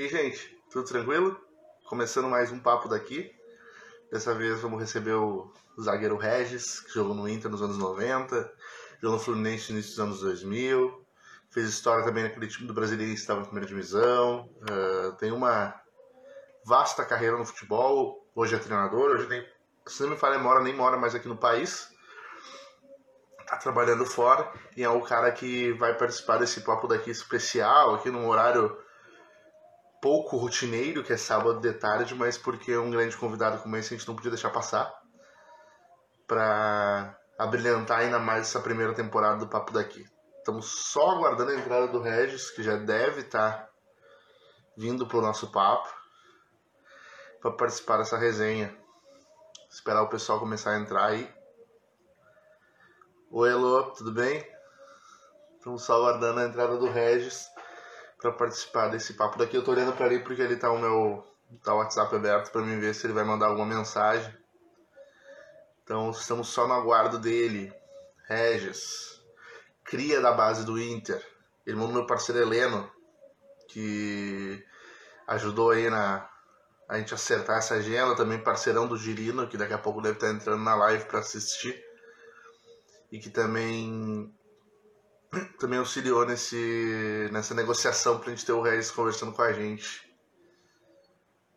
E gente, tudo tranquilo? Começando mais um papo daqui. Dessa vez vamos receber o zagueiro Regis, que jogou no Inter nos anos 90, jogou no Fluminense no início dos anos 2000, fez história também naquele time do Brasileiro que estava na primeira divisão, uh, tem uma vasta carreira no futebol, hoje é treinador, hoje tem, se não me falha memória, nem mora mais aqui no país, tá trabalhando fora e é o cara que vai participar desse papo daqui especial, aqui num horário pouco rotineiro, que é sábado de tarde, mas porque um grande convidado como esse a gente não podia deixar passar para abrilhantar ainda mais essa primeira temporada do Papo Daqui. Estamos só aguardando a entrada do Regis, que já deve estar tá vindo para o nosso papo, para participar dessa resenha. Esperar o pessoal começar a entrar aí. Oi, Elô, tudo bem? Estamos só aguardando a entrada do Regis para participar desse papo daqui. Eu tô olhando para ele porque ele tá o meu tá o WhatsApp aberto para mim ver se ele vai mandar alguma mensagem. Então estamos só no aguardo dele. Regis, cria da base do Inter, irmão do meu parceiro Heleno, que ajudou aí na a gente acertar essa agenda, também parceirão do Girino, que daqui a pouco deve estar entrando na live para assistir. E que também também auxiliou nesse, nessa negociação para a gente ter o Regis conversando com a gente.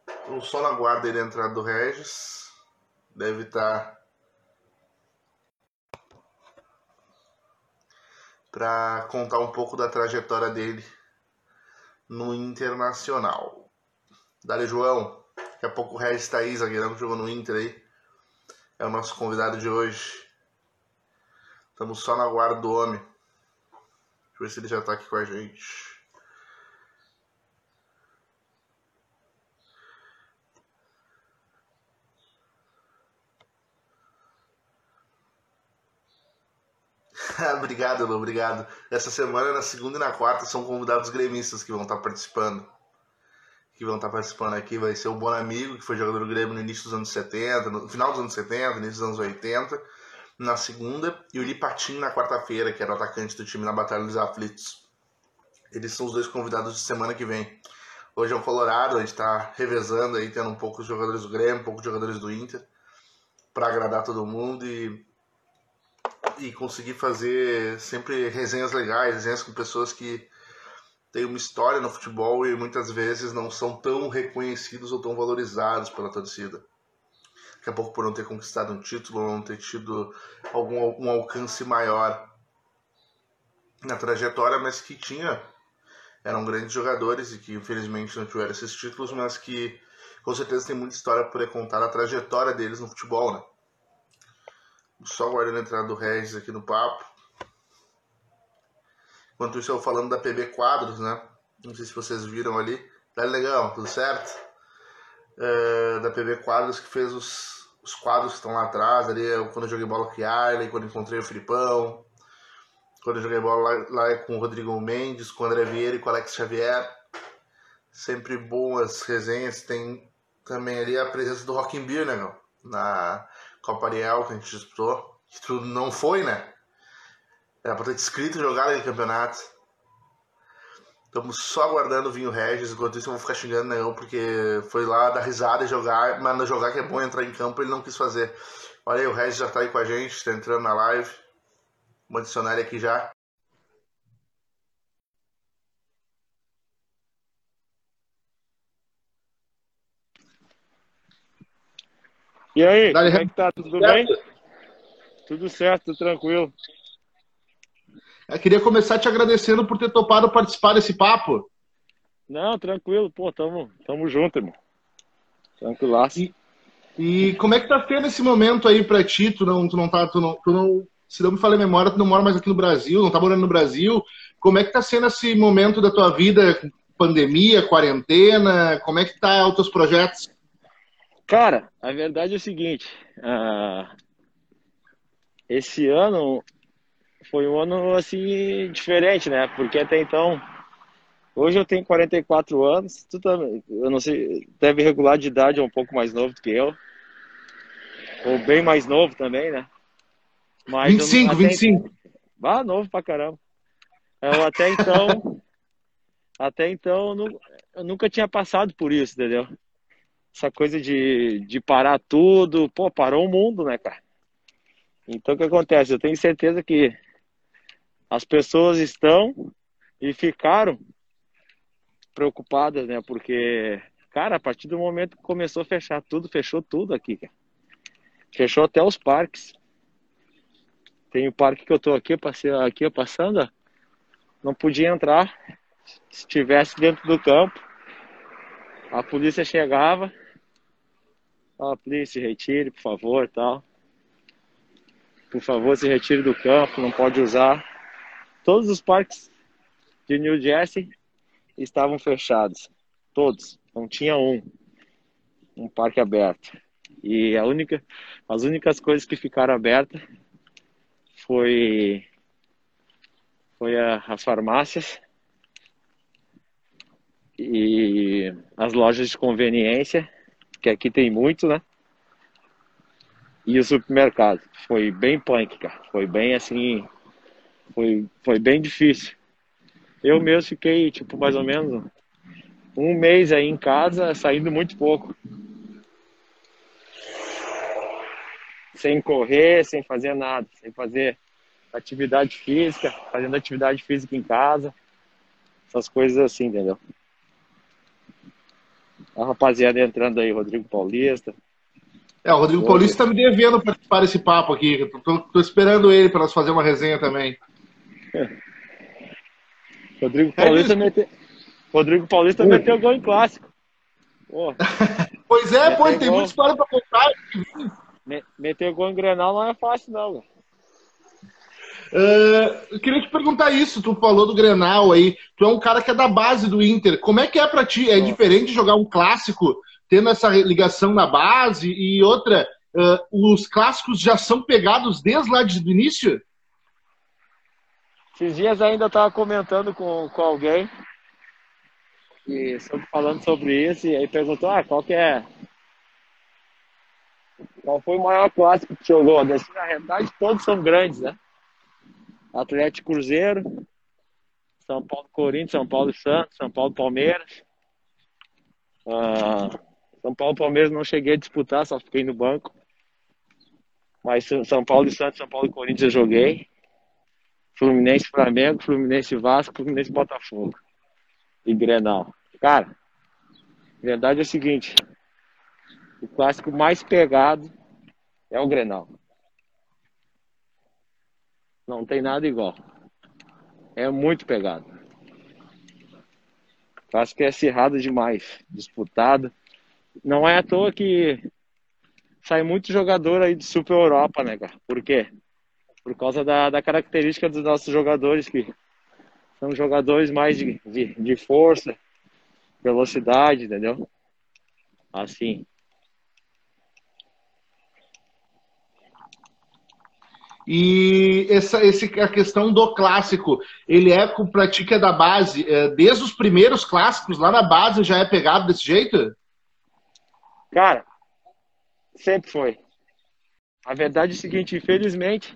Então, só na guarda da entrada do Regis. Deve estar. Tá para contar um pouco da trajetória dele no Internacional. Dale João, daqui a pouco o Regis Thaís, zagueirão que jogou no Inter aí, é o nosso convidado de hoje. Estamos só na guarda do homem ver se ele já tá aqui com a gente. obrigado, Lu, obrigado. Essa semana, na segunda e na quarta, são convidados gremistas que vão estar participando. Que vão estar participando aqui. Vai ser o Bonamigo, que foi jogador do Grêmio no início dos anos 70, no final dos anos 70, início dos anos 80 na segunda e o Lipatin na quarta-feira, que era o atacante do time na Batalha dos Aflitos. Eles são os dois convidados de semana que vem. Hoje é o Colorado, a gente está revezando aí, tendo um pouco de jogadores do Grêmio, um pouco de jogadores do Inter, para agradar todo mundo e, e conseguir fazer sempre resenhas legais, resenhas com pessoas que têm uma história no futebol e muitas vezes não são tão reconhecidos ou tão valorizados pela torcida daqui a pouco por não ter conquistado um título, não ter tido algum um alcance maior na trajetória, mas que tinha eram grandes jogadores e que infelizmente não tiveram esses títulos, mas que com certeza tem muita história para contar a trajetória deles no futebol, né? Só guardando a entrada do Regis aqui no papo. Enquanto isso, eu falando da PB Quadros, né? Não sei se vocês viram ali. Tá legal, tudo certo? É, da PB Quadros que fez os, os quadros que estão lá atrás, ali, quando eu joguei bola com Yarley, quando encontrei o Filipão, quando eu joguei bola lá, lá com o Rodrigo Mendes, com o André Vieira e com o Alex Xavier. Sempre boas resenhas. Tem também ali a presença do Rock in Beer, né, meu? Na Copa Ariel que a gente disputou. Que tudo não foi, né? Era pra ter escrito e jogado aquele campeonato. Estamos só aguardando o Vinho Regis, enquanto isso eu vou ficar xingando não, porque foi lá dar risada e jogar, mas não jogar que é bom entrar em campo, ele não quis fazer. Olha aí, o Regis já está aí com a gente, está entrando na live. Vou adicionar ele aqui já. E aí, Dale, como é que tá? Tudo certo? bem? Tudo certo, tudo tranquilo. Eu queria começar te agradecendo por ter topado participar desse papo. Não, tranquilo, pô, tamo, tamo junto, irmão. Tranquilaço. E, e como é que tá sendo esse momento aí pra ti? Tu não, tu não tá, tu não, tu não, se não me falha a memória, tu não mora mais aqui no Brasil, não tá morando no Brasil. Como é que tá sendo esse momento da tua vida, pandemia, quarentena? Como é que tá os teus projetos? Cara, a verdade é o seguinte, uh, esse ano foi um ano assim diferente, né? Porque até então, hoje eu tenho 44 anos, tu também, eu não sei, deve regular de idade é um pouco mais novo do que eu, ou bem mais novo também, né? Mas 25, 25. Então, ah, novo pra caramba. Eu até então, até então eu, eu nunca tinha passado por isso, entendeu? Essa coisa de, de parar tudo, pô, parou o mundo, né, cara? Então o que acontece? Eu tenho certeza que as pessoas estão e ficaram preocupadas, né? Porque, cara, a partir do momento que começou a fechar tudo, fechou tudo aqui, cara. Fechou até os parques. Tem o parque que eu tô aqui, passei aqui passando, não podia entrar. Se estivesse dentro do campo, a polícia chegava. A polícia, retire, por favor, tal. Por favor, se retire do campo, não pode usar. Todos os parques de New Jersey estavam fechados. Todos. Não tinha um. Um parque aberto. E a única, as únicas coisas que ficaram abertas foi, foi a, as farmácias e as lojas de conveniência, que aqui tem muito, né? E o supermercado. Foi bem punk, cara. Foi bem assim. Foi, foi bem difícil. Eu mesmo fiquei, tipo, mais ou menos um mês aí em casa, saindo muito pouco. sem correr, sem fazer nada, sem fazer atividade física, fazendo atividade física em casa, essas coisas assim, entendeu? A rapaziada entrando aí, Rodrigo Paulista. É, o Rodrigo Paulista tá me devendo participar desse papo aqui. Tô, tô esperando ele para nós fazer uma resenha também. Rodrigo Paulista, é meteu, Rodrigo Paulista meteu gol em clássico. pois é, pô, tem muita história para contar. Meter gol em Grenal não é fácil, não. Uh, eu queria te perguntar isso, tu falou do Grenal aí, tu é um cara que é da base do Inter, como é que é para ti? É diferente jogar um clássico tendo essa ligação na base e outra, uh, os clássicos já são pegados desde lá do início? Esses dias ainda estava comentando com, com alguém e falando sobre isso e aí perguntou, ah, qual que é qual foi o maior clássico que jogou? Na realidade, todos são grandes, né? Atlético Cruzeiro, São Paulo Corinthians, São Paulo Santos, São Paulo Palmeiras. Uh, São Paulo Palmeiras não cheguei a disputar, só fiquei no banco. Mas São Paulo e Santos, São Paulo e Corinthians eu joguei. Fluminense Flamengo, Fluminense Vasco, Fluminense Botafogo. E Grenal. Cara, a verdade é o seguinte, o clássico mais pegado é o Grenal. Não tem nada igual. É muito pegado. O clássico é acirrado demais, disputado. Não é à toa que sai muito jogador aí de Super Europa, né, cara? Por quê? Por causa da, da característica dos nossos jogadores, que são jogadores mais de, de, de força, velocidade, entendeu? Assim. E essa, esse, a questão do clássico, ele é com prática da base, é, desde os primeiros clássicos lá na base já é pegado desse jeito? Cara, sempre foi. A verdade é o seguinte, infelizmente,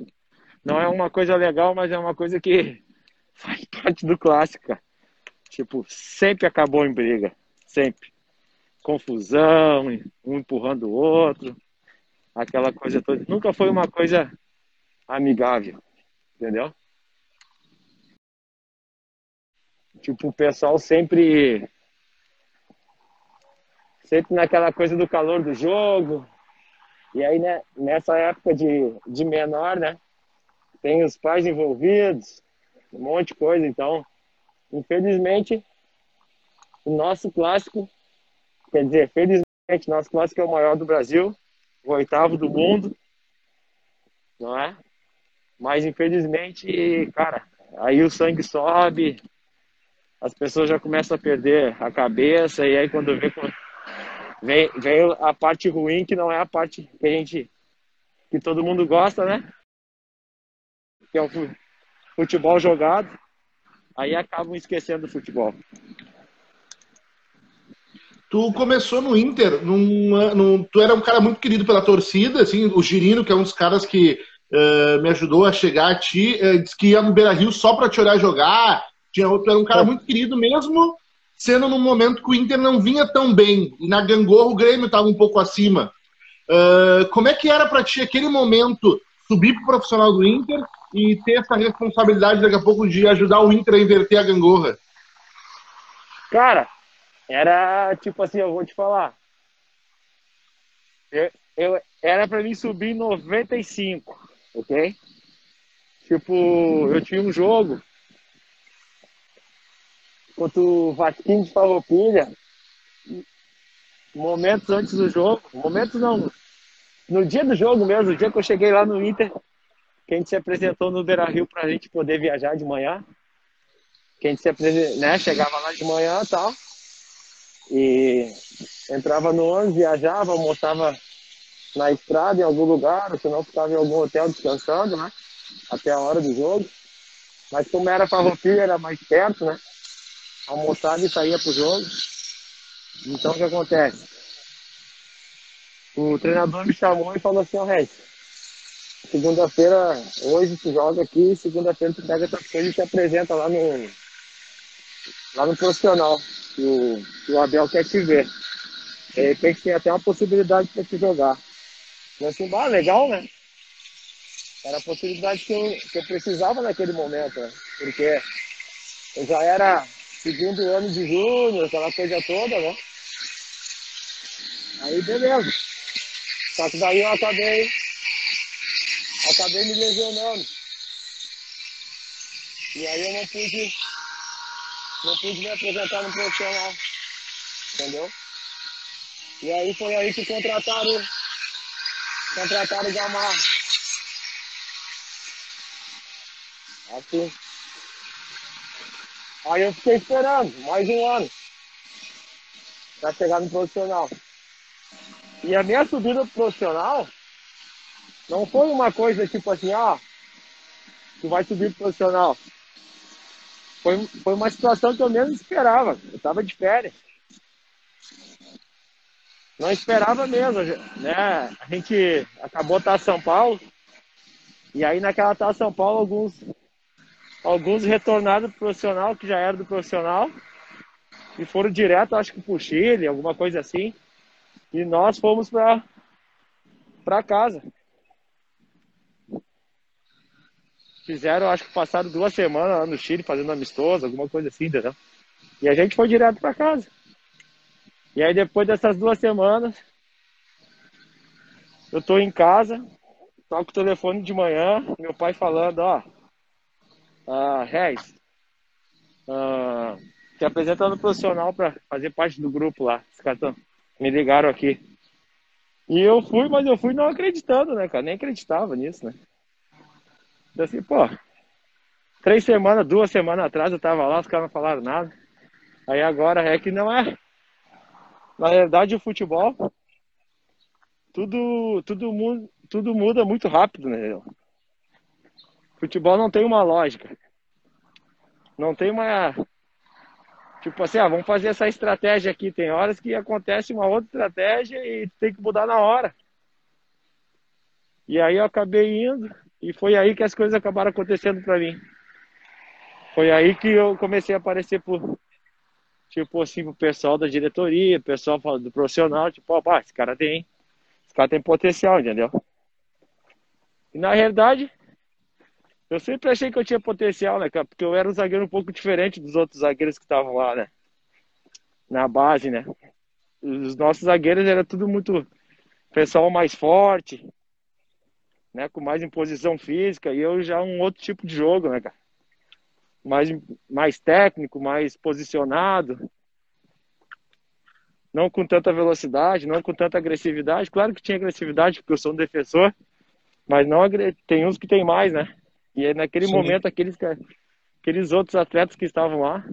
não é uma coisa legal, mas é uma coisa que faz parte do clássico. Tipo, sempre acabou em briga, sempre. Confusão, um empurrando o outro, aquela coisa toda. Nunca foi uma coisa amigável, entendeu? Tipo, o pessoal sempre sempre naquela coisa do calor do jogo. E aí, né, nessa época de, de menor, né, tem os pais envolvidos, um monte de coisa. Então, infelizmente, o nosso clássico, quer dizer, felizmente, nosso clássico é o maior do Brasil, o oitavo do mundo, não é? Mas infelizmente, cara, aí o sangue sobe, as pessoas já começam a perder a cabeça, e aí quando vê, vem, vem a parte ruim, que não é a parte que a gente, que todo mundo gosta, né? Que é o futebol jogado, aí acabam esquecendo o futebol. Tu começou no Inter, num, num, tu era um cara muito querido pela torcida, assim, o Girino, que é um dos caras que uh, me ajudou a chegar a ti, uh, disse que ia no Beira Rio só para te olhar jogar, Tinha, tu era um cara muito querido mesmo, sendo num momento que o Inter não vinha tão bem. E na gangorra o Grêmio estava um pouco acima. Uh, como é que era para ti aquele momento subir para o profissional do Inter e ter essa responsabilidade daqui a pouco de ajudar o Inter a inverter a gangorra? Cara, era tipo assim, eu vou te falar. Eu, eu era para mim subir em 95, ok? Tipo, eu tinha um jogo contra o Vasquinho de Farroupilha, momentos antes do jogo, momentos não, no dia do jogo mesmo, no dia que eu cheguei lá no Inter, que a gente se apresentou no Beira Rio para a gente poder viajar de manhã, que a gente se apresentou, né, chegava lá de manhã e tal, e entrava no ônibus, viajava, almoçava na estrada em algum lugar, ou se não ficava em algum hotel descansando, né, até a hora do jogo. Mas como era Farroupilha, era mais perto, né, almoçava e saía pro jogo. Então o que acontece? O treinador me chamou e falou assim, ó, oh, segunda-feira, hoje tu joga aqui, segunda-feira tu pega tua coisas e te apresenta lá no lá no profissional, que o, que o Abel quer te ver. De repente tem até uma possibilidade para te jogar. Eu assim, ah, legal, né? Era a possibilidade que eu, que eu precisava naquele momento, né? Porque eu já era segundo ano de júnior, aquela coisa toda, né? Aí beleza. Só que daí eu acabei, acabei me lesionando. E aí eu não pude, não pude me apresentar no profissional. Entendeu? E aí foi aí que contrataram, contrataram o Gamarra. Assim. Aí eu fiquei esperando mais um ano para chegar no profissional. E a minha subida profissional não foi uma coisa tipo assim, ah, tu vai subir pro profissional. Foi, foi uma situação que eu mesmo esperava. Eu estava de férias. Não esperava mesmo, né? A gente acabou estar São Paulo. E aí naquela Taça São Paulo, alguns alguns retornaram pro profissional, que já era do profissional, e foram direto, acho que pro Chile, alguma coisa assim. E nós fomos para para casa. Fizeram, acho que passaram duas semanas lá no Chile fazendo amistoso, alguma coisa assim, entendeu? E a gente foi direto para casa. E aí depois dessas duas semanas, eu tô em casa, toco o telefone de manhã, meu pai falando, ó, uh, Reis, uh, te apresentando profissional para fazer parte do grupo lá. Os caras tão, me ligaram aqui. E eu fui, mas eu fui não acreditando, né, cara? Nem acreditava nisso, né? Assim, pô, três semanas, duas semanas atrás eu tava lá, os caras não falaram nada. Aí agora é que não é. Na verdade, o futebol, tudo, tudo, tudo muda muito rápido, né? Futebol não tem uma lógica. Não tem uma. Tipo assim, ah, vamos fazer essa estratégia aqui. Tem horas que acontece uma outra estratégia e tem que mudar na hora. E aí eu acabei indo e foi aí que as coisas acabaram acontecendo para mim. Foi aí que eu comecei a aparecer por tipo assim pro pessoal da diretoria, pessoal do profissional, tipo, ó, esse cara tem, esse cara tem potencial, entendeu? E na realidade, eu sempre achei que eu tinha potencial, né, cara? Porque eu era um zagueiro um pouco diferente dos outros zagueiros que estavam lá, né? Na base, né? Os nossos zagueiros era tudo muito pessoal mais forte, né? Com mais imposição física. E eu já um outro tipo de jogo, né, cara? Mais, mais técnico, mais posicionado. Não com tanta velocidade, não com tanta agressividade. Claro que tinha agressividade, porque eu sou um defensor. Mas não tem uns que tem mais, né? E aí, naquele Sim. momento, aqueles, aqueles outros atletas que estavam lá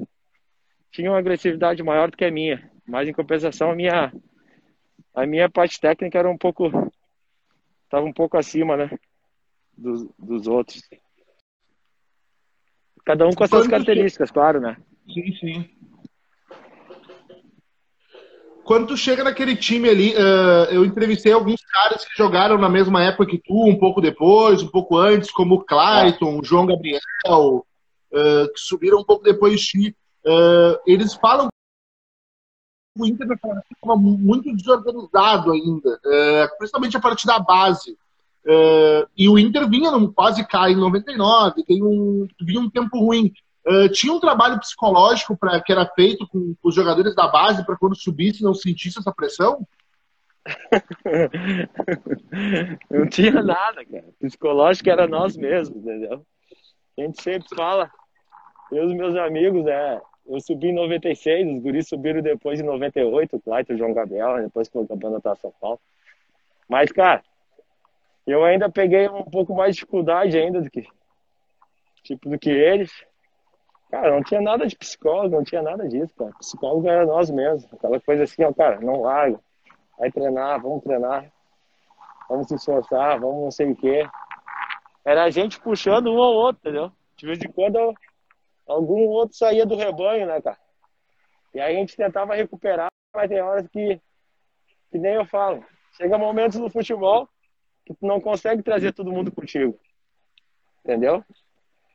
tinham uma agressividade maior do que a minha. Mas, em compensação, a minha, a minha parte técnica era um pouco. Estava um pouco acima, né? Dos, dos outros. Cada um com as suas características, claro, né? Sim, sim. Quando tu chega naquele time ali, uh, eu entrevistei alguns caras que jogaram na mesma época que tu, um pouco depois, um pouco antes, como o Clayton, o João Gabriel, uh, que subiram um pouco depois de uh, eles falam o Inter estava muito desorganizado ainda, uh, principalmente a partir da base. e o Inter vinha, num, quase cai em 99, tem um, vinha um tempo ruim. tinha um trabalho psicológico pra, que era feito com, com os jogadores da base para quando subisse não sentisse essa pressão? não tinha nada, cara. Psicológico era nós mesmos, entendeu? A gente sempre fala, eu e os meus amigos, né? Eu subi em 96, os guris subiram depois em 98, o Clayton e o João Gabriel, depois que o campeonato tá São Paulo. Mas, cara, eu ainda peguei um pouco mais de dificuldade ainda do que, tipo, do que eles. Cara, não tinha nada de psicólogo, não tinha nada disso, cara. Psicólogo era nós mesmos. Aquela coisa assim, ó, cara, não larga vai treinar, vamos treinar, vamos se esforçar, vamos não sei o quê. Era a gente puxando um ou outro, entendeu? De vez em quando algum outro saía do rebanho, né, cara? E aí a gente tentava recuperar, mas tem horas que, que nem eu falo. Chega momentos no futebol que tu não consegue trazer todo mundo contigo. Entendeu?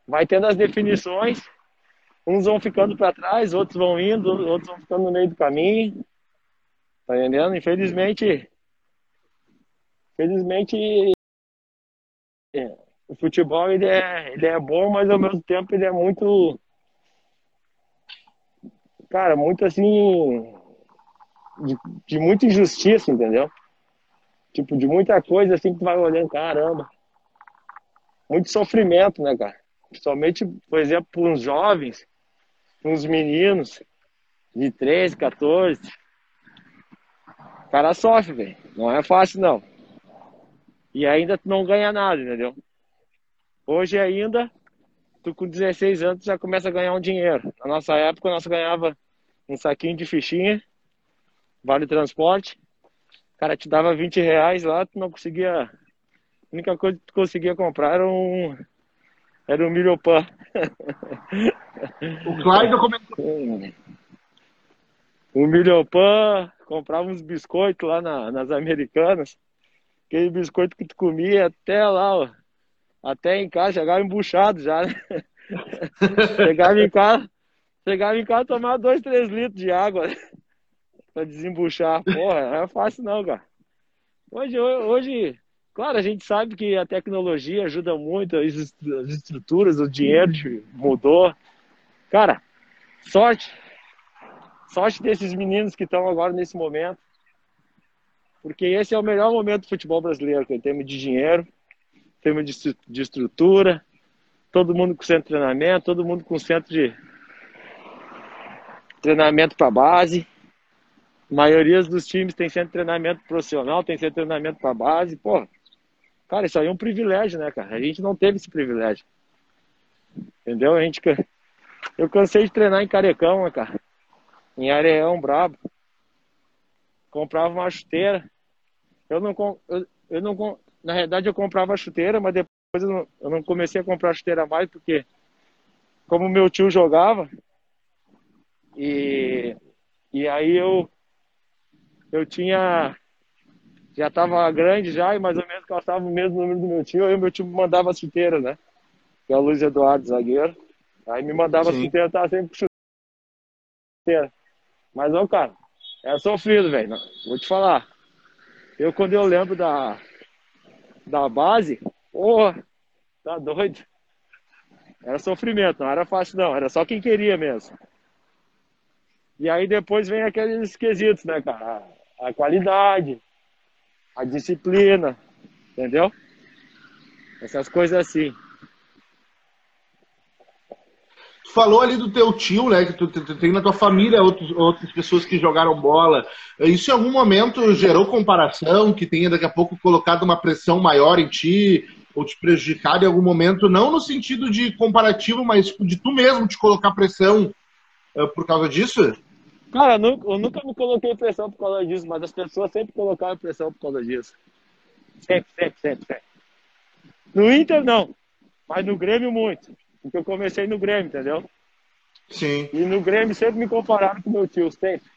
Vai tendo as definições, uns vão ficando para trás, outros vão indo, outros vão ficando no meio do caminho. Tá entendendo? Infelizmente, infelizmente o futebol ele é, ele é bom, mas ao mesmo tempo ele é muito cara, muito assim de, de muita injustiça, entendeu? Tipo, de muita coisa assim que tu vai olhando, caramba. Muito sofrimento, né, cara? Principalmente, por exemplo, para uns jovens, uns meninos de 13, 14, o cara sofre, velho. Não é fácil, não. E ainda tu não ganha nada, entendeu? Hoje ainda, tu com 16 anos já começa a ganhar um dinheiro. Na nossa época, nós ganhava um saquinho de fichinha, vale transporte. O cara te dava 20 reais lá, tu não conseguia. A única coisa que tu conseguia comprar era um. Era um milho pão. O Clyde comentou. Um milho pão comprava uns biscoitos lá na, nas americanas. Aquele biscoito que tu comia até lá, ó, até em casa, chegava embuchado já, né? chegava em casa, chegava em casa tomar dois, três litros de água né? pra desembuchar. Porra, não é fácil não, cara. Hoje, hoje, claro, a gente sabe que a tecnologia ajuda muito, as estruturas, o dinheiro mudou. Cara, sorte Sorte desses meninos que estão agora nesse momento. Porque esse é o melhor momento do futebol brasileiro, em termos de dinheiro, termos de, de estrutura, todo mundo com centro de treinamento, todo mundo com centro de treinamento para base. A maioria dos times tem centro de treinamento profissional, tem centro de treinamento para base. Pô, cara, isso aí é um privilégio, né, cara? A gente não teve esse privilégio. Entendeu? A gente. Eu cansei de treinar em Carecão, né, cara em Areão Brabo. Comprava uma chuteira. Eu não, eu, eu não, na realidade eu comprava chuteira, mas depois eu não, eu não comecei a comprar chuteira mais porque como meu tio jogava e e aí eu eu tinha já estava grande já e mais ou menos calçava o mesmo número do meu tio, aí o meu tio mandava chuteira, né? Que é o Luiz Eduardo, zagueiro. Aí me mandava Sim. chuteira, tava sempre com chuteira. Mas, ó, cara, é sofrido, velho. Vou te falar. Eu, quando eu lembro da, da base, porra, tá doido. Era sofrimento, não era fácil, não. Era só quem queria mesmo. E aí depois vem aqueles quesitos, né, cara? A qualidade, a disciplina, entendeu? Essas coisas assim falou ali do teu tio, né? Que tu, tu, tu, tem na tua família outros, outras pessoas que jogaram bola. Isso em algum momento gerou comparação, que tenha daqui a pouco colocado uma pressão maior em ti, ou te prejudicado em algum momento, não no sentido de comparativo, mas de tu mesmo te colocar pressão uh, por causa disso? Cara, eu nunca, eu nunca me coloquei pressão por causa disso, mas as pessoas sempre colocaram pressão por causa disso. Sempre, sempre, sempre, sempre. No Inter, não. Mas no Grêmio, muito. Porque eu comecei no Grêmio, entendeu? Sim. E no Grêmio sempre me compararam com meu tio, sempre.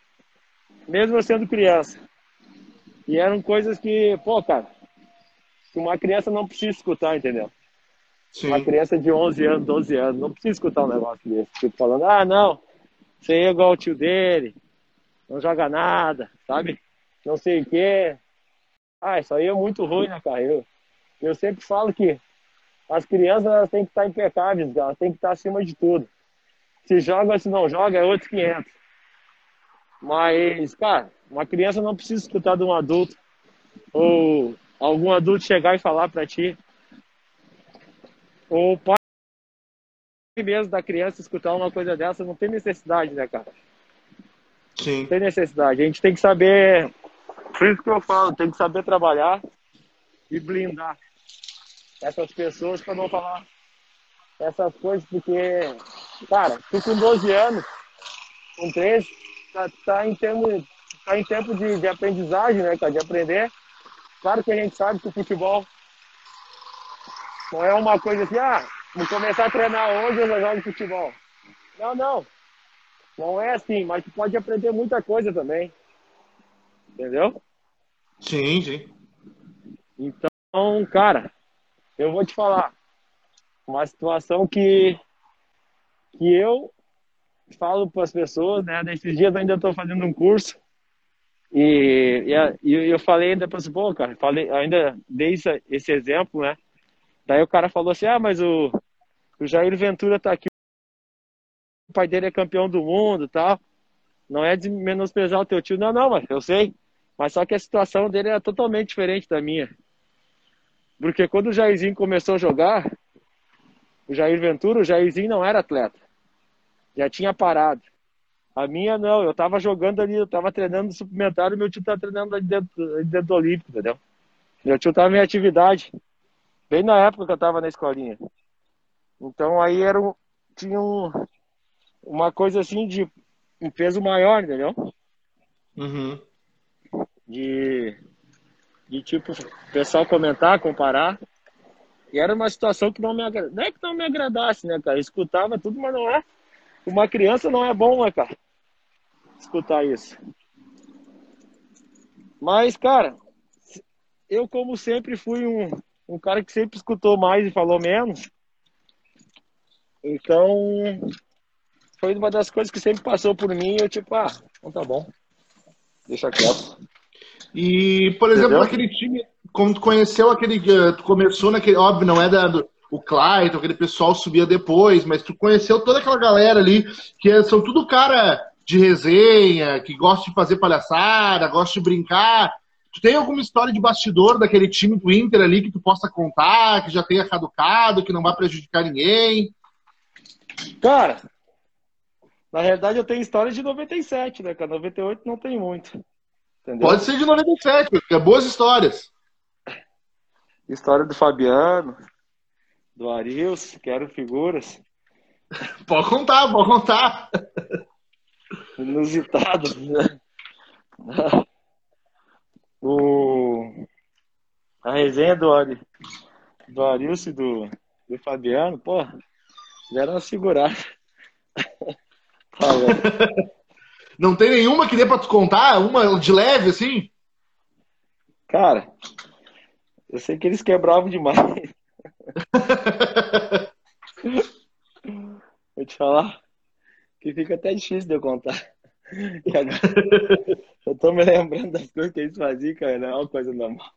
Mesmo eu sendo criança. E eram coisas que, pô, cara, que uma criança não precisa escutar, entendeu? Sim. Uma criança de 11 anos, 12 anos, não precisa escutar um negócio desse. Tipo, falando, ah, não, você é igual o tio dele, não joga nada, sabe? Não sei o quê. Ah, isso aí é muito ruim na carreira. Eu sempre falo que as crianças elas têm que estar impecáveis, elas têm que estar acima de tudo. Se joga ou se não joga, é outros 500. Mas, cara, uma criança não precisa escutar de um adulto ou algum adulto chegar e falar para ti. Ou o pai mesmo da criança escutar uma coisa dessa não tem necessidade, né, cara? Sim. Não tem necessidade. A gente tem que saber, por isso que eu falo, tem que saber trabalhar e blindar essas pessoas para não falar essas coisas, porque, cara, tu com 12 anos, com 13, tá, tá em tempo, tá em tempo de, de aprendizagem, né, cara, de aprender. Claro que a gente sabe que o futebol não é uma coisa assim, ah, vou começar a treinar hoje eu jogo futebol. Não, não. Não é assim, mas tu pode aprender muita coisa também. Entendeu? Sim, sim. Então, cara, eu vou te falar uma situação que que eu falo para as pessoas, né? Nesses dias eu ainda estou fazendo um curso e, e, eu falei ainda para assim, pô, cara, falei, ainda dei esse, esse exemplo, né? Daí o cara falou assim, ah, mas o, o Jair Ventura tá aqui, o pai dele é campeão do mundo, tal. Não é de menosprezar o teu tio, não, não, mas eu sei. Mas só que a situação dele era totalmente diferente da minha. Porque quando o Jairzinho começou a jogar, o Jair Ventura, o Jairzinho não era atleta. Já tinha parado. A minha não, eu tava jogando ali, eu tava treinando suplementar e meu tio tava treinando ali dentro, ali dentro do Olímpico, entendeu? Meu tio tava em atividade, bem na época que eu tava na escolinha. Então aí era um, tinha um, uma coisa assim de um peso maior, entendeu? Uhum. De de tipo, pessoal comentar, comparar. E era uma situação que não me agradasse. Não é que não me agradasse, né, cara? Escutava tudo, mas não é. Uma criança não é bom, né, cara? Escutar isso. Mas, cara, eu, como sempre, fui um, um cara que sempre escutou mais e falou menos. Então, foi uma das coisas que sempre passou por mim. Eu, tipo, ah, então tá bom. Deixa quieto. E, por exemplo, Entendeu? aquele time, quando tu conheceu aquele. Eh, tu começou naquele. Óbvio, não é da, do, o Clayton, aquele pessoal subia depois, mas tu conheceu toda aquela galera ali, que é, são tudo cara de resenha, que gosta de fazer palhaçada, gosta de brincar. Tu tem alguma história de bastidor daquele time do Inter ali que tu possa contar, que já tenha caducado, que não vai prejudicar ninguém? Cara, na realidade eu tenho história de 97, né, cara? 98 não tem muito. Entendeu? Pode ser de 97, porque é boas histórias. História do Fabiano, do Arius, que eram figuras. Pode contar, pode contar. Inusitado, né? O... A resenha do, Ari... do Arius e do... do Fabiano, pô, já era uma figurada. tá, não tem nenhuma que dê pra tu contar? Uma de leve, assim? Cara, eu sei que eles quebravam demais. Vou te falar que fica até difícil de eu contar. Agora, eu tô me lembrando das coisas que eles faziam, cara, não é uma coisa normal.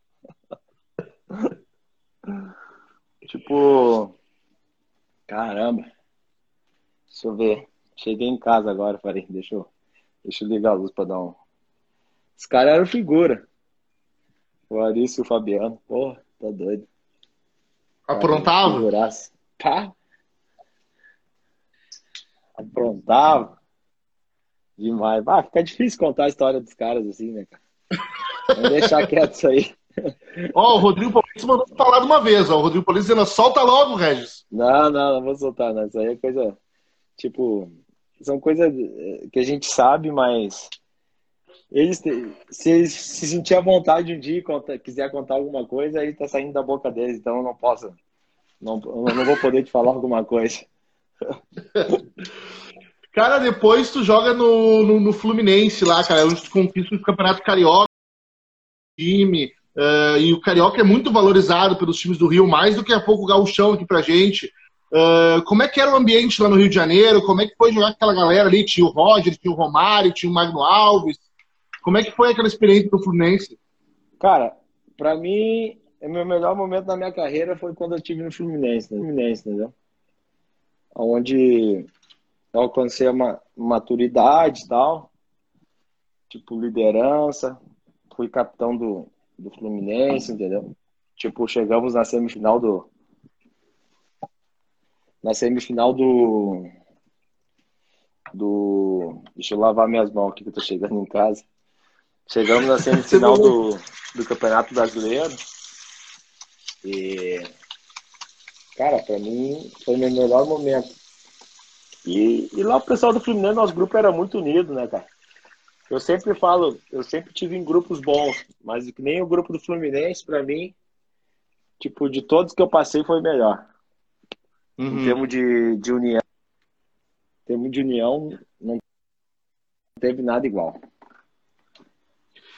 Tipo, caramba. Deixa eu ver. Cheguei em casa agora, falei, deixa eu Deixa eu ligar a luz pra dar um. Os caras eram figura. O Arício e o Fabiano. Porra, tá doido. Aprontava? Tá. Aprontava. Demais. Ah, fica difícil contar a história dos caras assim, né, cara? Vamos deixar quieto isso aí. Ó, oh, o Rodrigo Paulista mandou falar de uma vez, ó. O Rodrigo Paulista dizendo, solta logo, Regis. Não, não, não vou soltar, não. Isso aí é coisa. Tipo, são coisas que a gente sabe, mas eles, se eles se sentir à vontade um dia e quiser contar alguma coisa, aí tá saindo da boca deles, então eu não posso, não, não vou poder te falar alguma coisa. Cara, depois tu joga no, no, no, Fluminense lá, cara, onde tu conquista o Campeonato Carioca, time, Uh, e o Carioca é muito valorizado pelos times do Rio, mais do que a pouco o Gauchão aqui pra gente. Uh, como é que era o ambiente lá no Rio de Janeiro? Como é que foi jogar com aquela galera ali? Tinha o Roger, tinha o Romário, tinha o Magno Alves. Como é que foi aquela experiência do Fluminense? Cara, para mim, o meu melhor momento da minha carreira foi quando eu tive no Fluminense, no Fluminense, entendeu? Onde eu alcancei uma maturidade e tal, tipo liderança, fui capitão do, do Fluminense, entendeu? Tipo, chegamos na semifinal do na semifinal do do deixa eu lavar minhas mãos aqui que eu tô chegando em casa. Chegamos na semifinal do, do Campeonato Brasileiro. E cara, para mim foi meu melhor momento. E, e lá o pessoal do Fluminense, nosso grupo era muito unido, né, cara? Eu sempre falo, eu sempre tive em grupos bons, mas nem o grupo do Fluminense, para mim, tipo, de todos que eu passei, foi melhor. Uhum. Em termos de, de união, em termos de união, não teve nada igual.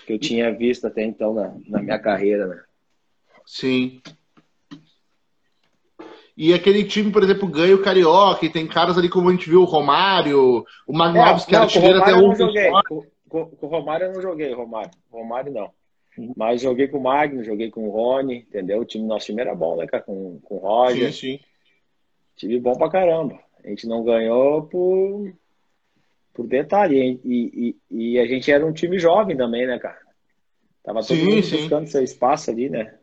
Que eu tinha visto até então na, na minha carreira, né? Sim. E aquele time, por exemplo, ganha o Carioca, e tem caras ali como a gente viu o Romário, o Magno é, que era artilheiro até o. Com, com o Romário eu não joguei, Romário. Romário não. Uhum. Mas joguei com o Magno, joguei com o Rony, entendeu? O time, nosso time era bom, né, cara? Com, com o Roger. Sim, sim. Time bom pra caramba. A gente não ganhou por, por detalhe. E, e, e a gente era um time jovem também, né, cara? Tava todo sim, mundo sim. buscando seu espaço ali, né?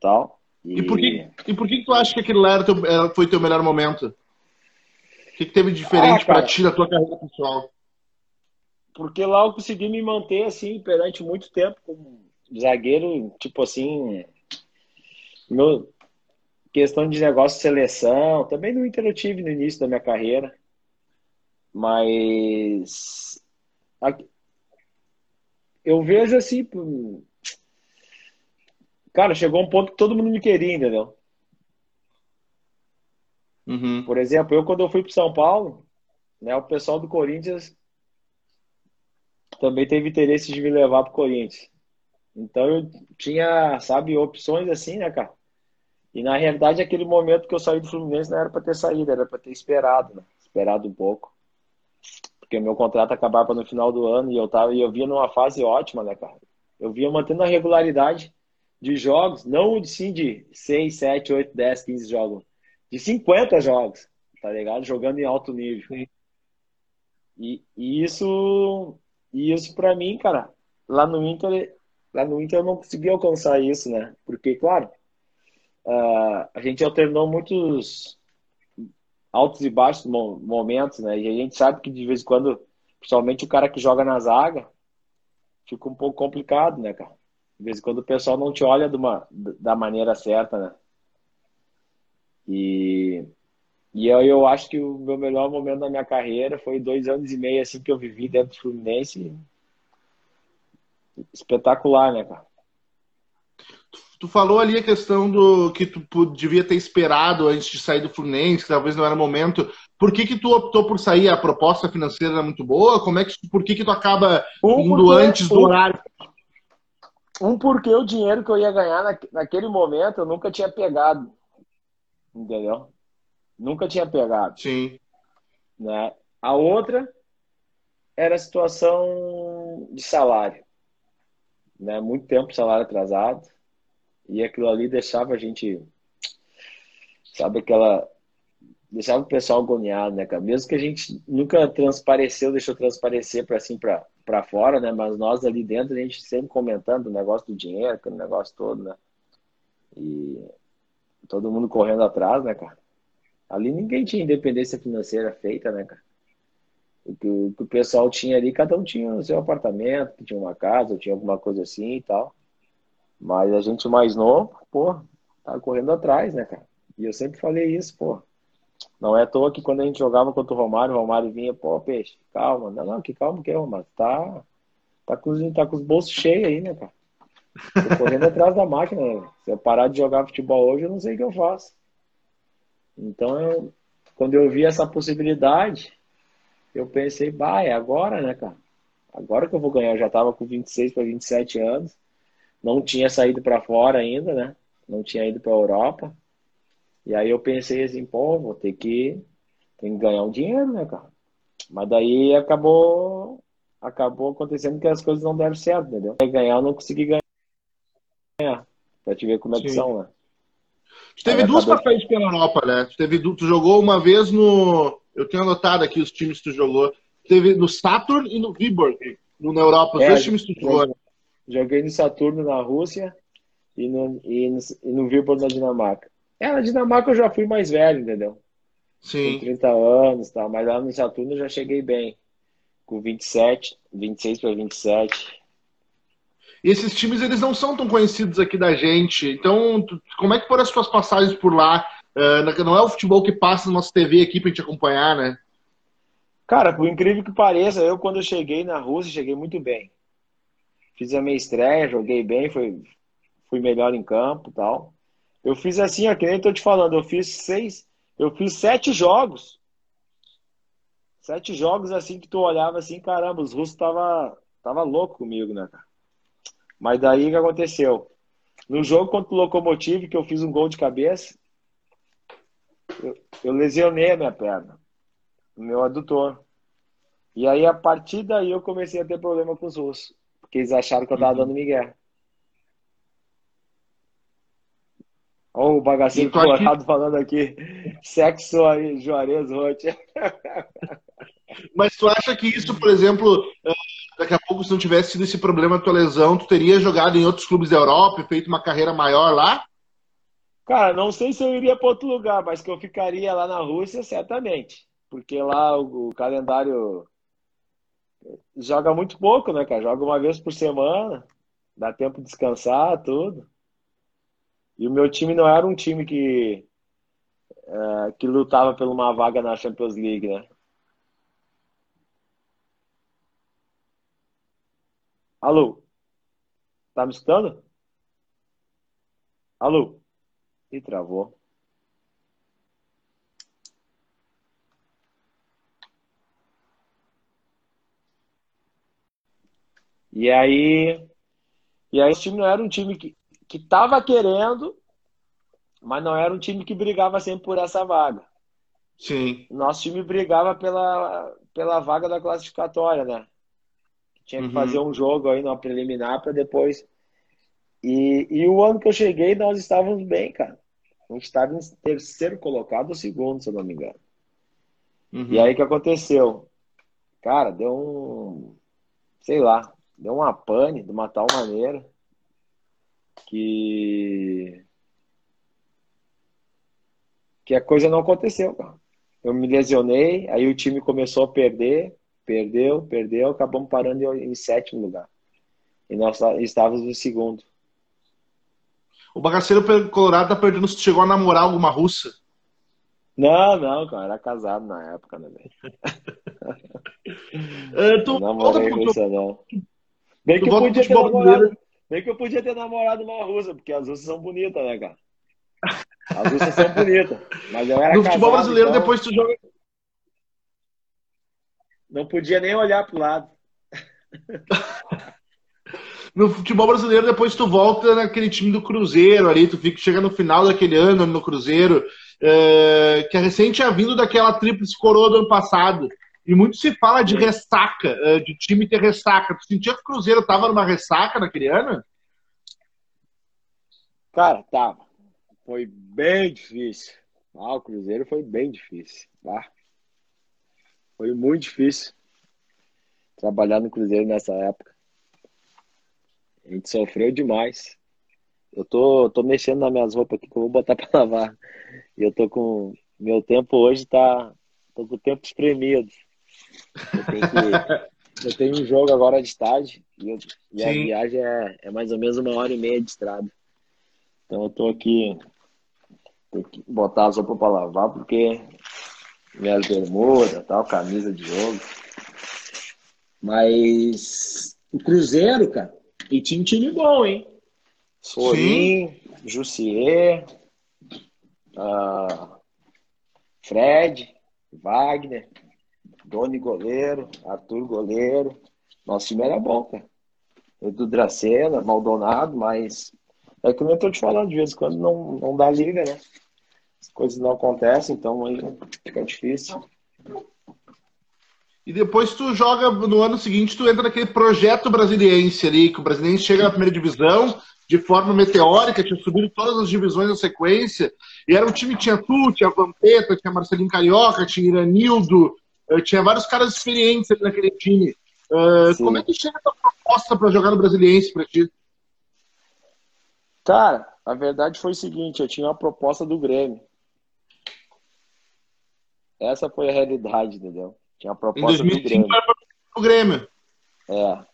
Tal. E, e por, que, e por que tu acha que aquele lá era teu, foi teu melhor momento? O que, que teve diferente ah, para ti da tua carreira pessoal? porque lá eu consegui me manter assim perante muito tempo como zagueiro, tipo assim, meu, questão de negócio de seleção, também no Inter eu tive no início da minha carreira, mas eu vejo assim, cara, chegou um ponto que todo mundo me queria, entendeu? Uhum. Por exemplo, eu quando eu fui para São Paulo, né, o pessoal do Corinthians também teve interesse de me levar pro Corinthians. Então eu tinha, sabe, opções assim, né, cara? E na realidade, aquele momento que eu saí do Fluminense não era para ter saído, era para ter esperado, né? Esperado um pouco. Porque meu contrato acabava no final do ano e eu tava e eu via numa fase ótima, né, cara? Eu via mantendo a regularidade de jogos, não sim de 6, 7, 8, 10, 15 jogos, de 50 jogos, tá ligado? Jogando em alto nível. E, e isso e isso para mim, cara, lá no Inter, lá no Inter eu não consegui alcançar isso, né? Porque, claro, uh, a gente alternou muitos altos e baixos momentos, né? E a gente sabe que de vez em quando, principalmente o cara que joga na zaga, fica um pouco complicado, né, cara? De vez em quando o pessoal não te olha uma, da maneira certa, né? E e eu, eu acho que o meu melhor momento da minha carreira foi dois anos e meio assim que eu vivi dentro do Fluminense. Espetacular, né, cara? Tu falou ali a questão do que tu devia ter esperado antes de sair do Fluminense, que talvez não era o momento. Por que que tu optou por sair? A proposta financeira era muito boa? Como é que por que que tu acaba indo antes do horário? Um porque o dinheiro que eu ia ganhar na, naquele momento eu nunca tinha pegado, entendeu? Nunca tinha pegado. Sim. Né? A outra era a situação de salário. Né? Muito tempo salário atrasado. E aquilo ali deixava a gente. Sabe aquela. Deixava o pessoal agoniado, né, cara? Mesmo que a gente nunca transpareceu, deixou transparecer para assim, para fora, né? Mas nós ali dentro, a gente sempre comentando o negócio do dinheiro, aquele negócio todo, né? E todo mundo correndo atrás, né, cara? Ali ninguém tinha independência financeira feita, né, cara? O que, o pessoal tinha ali, cada um tinha o seu apartamento, tinha uma casa, tinha alguma coisa assim e tal. Mas a gente mais novo, pô, tá correndo atrás, né, cara? E eu sempre falei isso, pô. Não é à toa que quando a gente jogava contra o Romário, o Romário vinha, pô, peixe, calma. Não, não, que calma que é, Romário. Tá, tá, com, os, tá com os bolsos cheios aí, né, cara? Tô correndo atrás da máquina. Né? Se eu parar de jogar futebol hoje, eu não sei o que eu faço. Então, eu, quando eu vi essa possibilidade, eu pensei, bah, é agora, né, cara? Agora que eu vou ganhar. Eu já tava com 26 para 27 anos. Não tinha saído para fora ainda, né? Não tinha ido para a Europa. E aí eu pensei assim, pô, vou ter que, tem que ganhar um dinheiro, né, cara? Mas daí acabou acabou acontecendo que as coisas não deram certo, entendeu? Ganhar eu não consegui ganhar. Pra te ver como é que são, né? Tu teve duas passagens pela Europa, né? Tu, teve, tu jogou uma vez no. Eu tenho anotado aqui os times que tu jogou. Teve no Saturn e no Viborg, na Europa. Os é, dois times que tu jogou. Né? Joguei no Saturno na Rússia e no, e no, e no Viborg na Dinamarca. É, na Dinamarca eu já fui mais velho, entendeu? Sim. Com 30 anos, tá? mas lá no Saturno eu já cheguei bem. Com 27, 26 para 27. E esses times eles não são tão conhecidos aqui da gente. Então, como é que foram as suas passagens por lá? Uh, não é o futebol que passa na nossa TV aqui pra gente acompanhar, né? Cara, por incrível que pareça, eu quando eu cheguei na Rússia, cheguei muito bem. Fiz a minha estreia, joguei bem, foi, fui melhor em campo tal. Eu fiz assim, ó, que nem tô te falando, eu fiz seis, eu fiz sete jogos. Sete jogos assim que tu olhava assim, caramba, os russos tava, tava louco comigo, né, cara? Mas daí o que aconteceu? No jogo contra o Locomotive, que eu fiz um gol de cabeça, eu, eu lesionei a minha perna, o meu adutor. E aí, a partir daí, eu comecei a ter problema com os russos, porque eles acharam que eu tava uhum. dando migué. Olha o bagacinho colorado aqui... falando aqui. Sexo aí, Juarez Rote. Mas tu acha que isso, por exemplo, daqui a pouco, se não tivesse sido esse problema da tua lesão, tu teria jogado em outros clubes da Europa e feito uma carreira maior lá? Cara, não sei se eu iria para outro lugar, mas que eu ficaria lá na Rússia, certamente. Porque lá o calendário joga muito pouco, né, cara? Joga uma vez por semana, dá tempo de descansar, tudo. E o meu time não era um time que, é, que lutava por uma vaga na Champions League, né? Alô? Tá me escutando? Alô? E travou. E aí, e aí esse time não era um time que, que tava querendo, mas não era um time que brigava sempre por essa vaga. Sim. Nosso time brigava pela, pela vaga da classificatória, né? Tinha que uhum. fazer um jogo aí na preliminar para depois. E, e o ano que eu cheguei, nós estávamos bem, cara. A gente estava em terceiro colocado ou segundo, se eu não me engano. Uhum. E aí o que aconteceu? Cara, deu um. Sei lá, deu uma pane de uma tal maneira que. que a coisa não aconteceu, cara. Eu me lesionei, aí o time começou a perder, Perdeu, perdeu, acabamos parando em, sétimo lugar. E nós estávamos em segundo. O bagaceiro colorado tá perdendo se chegou a namorar alguma russa. Não, não, cara, era casado na época, né, velho? é, tu não namorei russa, não. Bem que, eu podia ter namorado, bem que eu podia ter namorado uma russa, porque as russas são bonitas, né, cara? As russas são bonitas. Mas eu era no casado, futebol brasileiro, então... depois tu joga. Não podia nem olhar pro lado. no futebol brasileiro, depois tu volta naquele time do Cruzeiro ali, tu fica, chega no final daquele ano no Cruzeiro, é, que a recente tinha vindo daquela tríplice coroa do ano passado. E muito se fala de ressaca, é, de time ter ressaca. Tu sentia que o Cruzeiro tava numa ressaca naquele ano? Cara, tava. Foi bem difícil. Ah, o Cruzeiro foi bem difícil. Tá? Foi muito difícil trabalhar no Cruzeiro nessa época. A gente sofreu demais. Eu tô, tô mexendo nas minhas roupas aqui que eu vou botar para lavar. E eu tô com. Meu tempo hoje tá. Tô com o tempo espremido. Eu tenho, que, eu tenho um jogo agora de tarde e, eu, e a viagem é, é mais ou menos uma hora e meia de estrada. Então eu tô aqui. Tem que botar as roupas para lavar porque minhas bermudas, tal, camisa de jogo. Mas o Cruzeiro, cara, e tinha um time bom, hein? Sorin, Jussier, uh, Fred, Wagner, Doni goleiro, Arthur goleiro. Nosso time era bom, cara. Edu Dracena, Maldonado, mas é que eu tô te falando, de vez em quando não, não dá liga, né? As coisas não acontecem, então aí fica difícil. E depois tu joga no ano seguinte, tu entra naquele projeto brasiliense ali, que o brasiliense chega na primeira divisão de forma meteórica, tinha subido todas as divisões na sequência, e era um time que tinha tu, tinha Vampeta, tinha Marcelinho Carioca, tinha Iranildo, eh, tinha vários caras experientes ali naquele time. Uh, como é que chega essa proposta para jogar no brasiliense para ti? Cara, a verdade foi o seguinte, eu tinha uma proposta do Grêmio. Essa foi a realidade, entendeu? Tinha uma proposta em 2005 do Grêmio. Era Grêmio. É.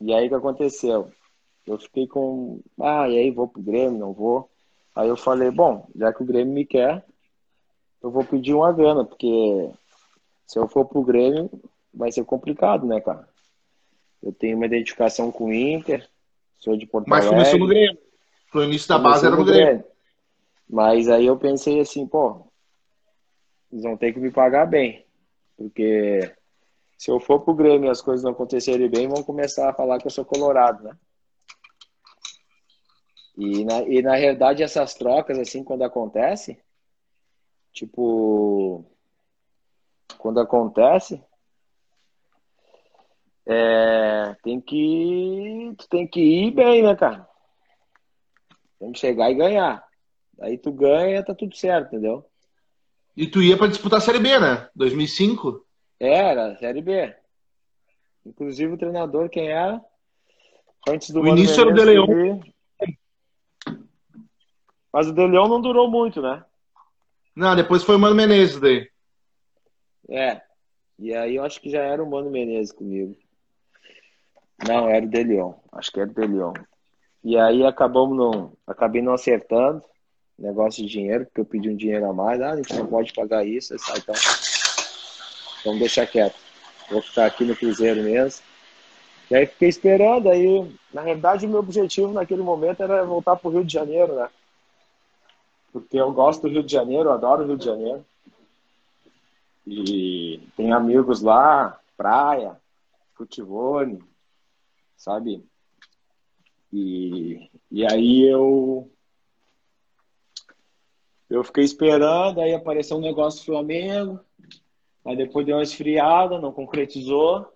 E aí o que aconteceu? Eu fiquei com, ah, e aí vou pro Grêmio, não vou. Aí eu falei, bom, já que o Grêmio me quer, eu vou pedir uma grana, porque se eu for pro Grêmio, vai ser complicado, né, cara? Eu tenho uma identificação com o Inter, sou de Porto Mas Alegre. Mas começou no Grêmio. No início da base era no Grêmio. Grêmio. Mas aí eu pensei assim, pô, eles vão ter que me pagar bem. Porque se eu for pro Grêmio e as coisas não acontecerem bem, vão começar a falar que eu sou colorado, né? E na, e na realidade essas trocas, assim, quando acontece, tipo, quando acontece, é, tem que tem que ir bem, né, cara? Tem que chegar e ganhar. Aí tu ganha, tá tudo certo, entendeu? E tu ia para disputar a Série B, né? 2005? Era, Série B. Inclusive o treinador, quem era? Antes do o início era o De Leon. Mas o De Leon não durou muito, né? Não, depois foi o Mano Menezes daí. É. E aí eu acho que já era o Mano Menezes comigo. Não, era o De Leon. Acho que era o De Leon. E aí acabamos não, acabei não acertando negócio de dinheiro, porque eu pedi um dinheiro a mais. Ah, a gente não pode pagar isso, então vamos deixar quieto. Vou ficar aqui no Cruzeiro mesmo. E aí fiquei esperando, aí, na realidade, o meu objetivo naquele momento era voltar para o Rio de Janeiro, né? Porque eu gosto do Rio de Janeiro, eu adoro o Rio de Janeiro. E tem amigos lá, praia, futebol, sabe? E, e aí eu eu fiquei esperando, aí apareceu um negócio do Flamengo, aí depois deu uma esfriada, não concretizou.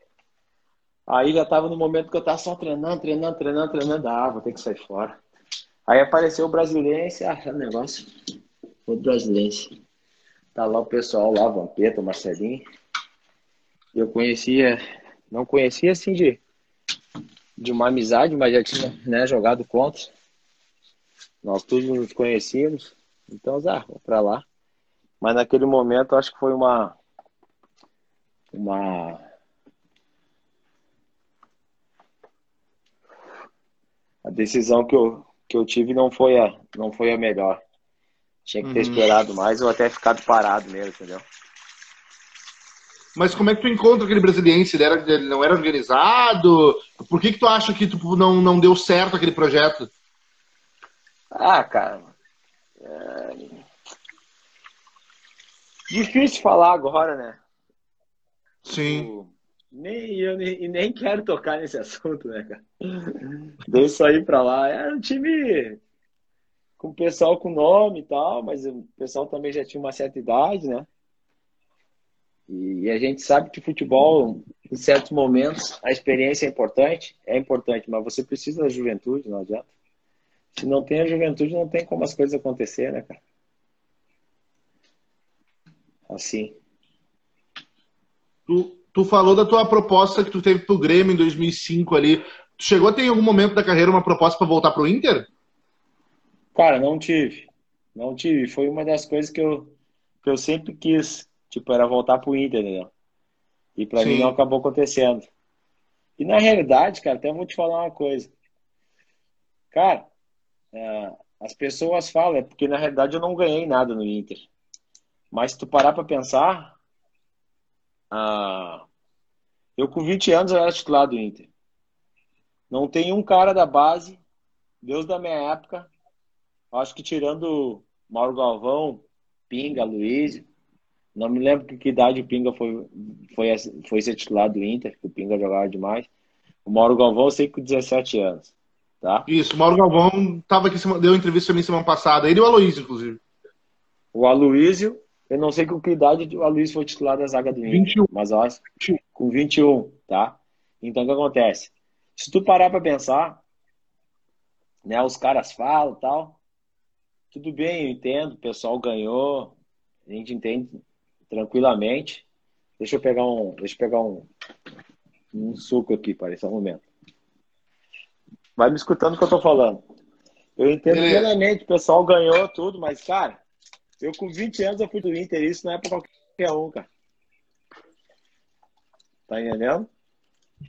Aí já tava no momento que eu tava só treinando, treinando, treinando, treinando, ah, vou ter que sair fora. Aí apareceu o Brasilense, ah, é negócio, o Brasilense. Tá lá o pessoal lá, Vampeta, Marcelinho. Eu conhecia, não conhecia assim de, de uma amizade, mas já tinha né, jogado contra. Nós todos nos conhecíamos. Então, ah, vou pra lá. Mas naquele momento, acho que foi uma. Uma. A decisão que eu, que eu tive não foi a, não foi a melhor. Tinha que ter uhum. esperado mais ou até ficado parado mesmo, entendeu? Mas como é que tu encontra aquele brasiliense? Ele, era, ele não era organizado? Por que, que tu acha que tu não, não deu certo aquele projeto? Ah, cara, é... Difícil falar agora, né? Sim. Tipo, nem, eu nem, nem quero tocar nesse assunto, né, cara? Deixa eu ir pra lá. Era um time com pessoal com nome e tal, mas o pessoal também já tinha uma certa idade, né? E a gente sabe que futebol, em certos momentos, a experiência é importante, é importante, mas você precisa da juventude, não adianta. Se não tem a juventude, não tem como as coisas acontecer, né, cara? Assim. Tu, tu falou da tua proposta que tu teve pro Grêmio em 2005 ali. Tu chegou a ter em algum momento da carreira uma proposta para voltar pro Inter? Cara, não tive. Não tive. Foi uma das coisas que eu, que eu sempre quis. Tipo, era voltar pro Inter, né? E para mim não acabou acontecendo. E na realidade, cara, até vou te falar uma coisa. Cara, é, as pessoas falam, é porque na realidade eu não ganhei nada no Inter. Mas se tu parar pra pensar, ah, eu com 20 anos eu era titular do Inter. Não tem um cara da base, Deus da minha época, acho que tirando Mauro Galvão, Pinga, Luiz, não me lembro que, que idade o Pinga foi, foi, foi ser titular do Inter, que o Pinga jogava demais. O Mauro Galvão eu sei que com 17 anos. Tá? Isso, o Mauro Galvão tava aqui, deu entrevista pra mim semana passada. Ele e o Aloysio, inclusive. O Aloysio, eu não sei com que idade o Aloysio foi titular da zaga do Inter. 21. Mas eu acho com 21, tá? Então o que acontece? Se tu parar pra pensar, né, os caras falam tal, tudo bem, eu entendo, o pessoal ganhou, a gente entende tranquilamente. Deixa eu pegar um, deixa eu pegar um, um suco aqui, parece um momento. Vai me escutando o que eu tô falando. Eu entendo Beleza. plenamente, o pessoal ganhou tudo, mas, cara, eu com 20 anos eu fui do Inter, isso não é pra qualquer um, cara. Tá entendendo?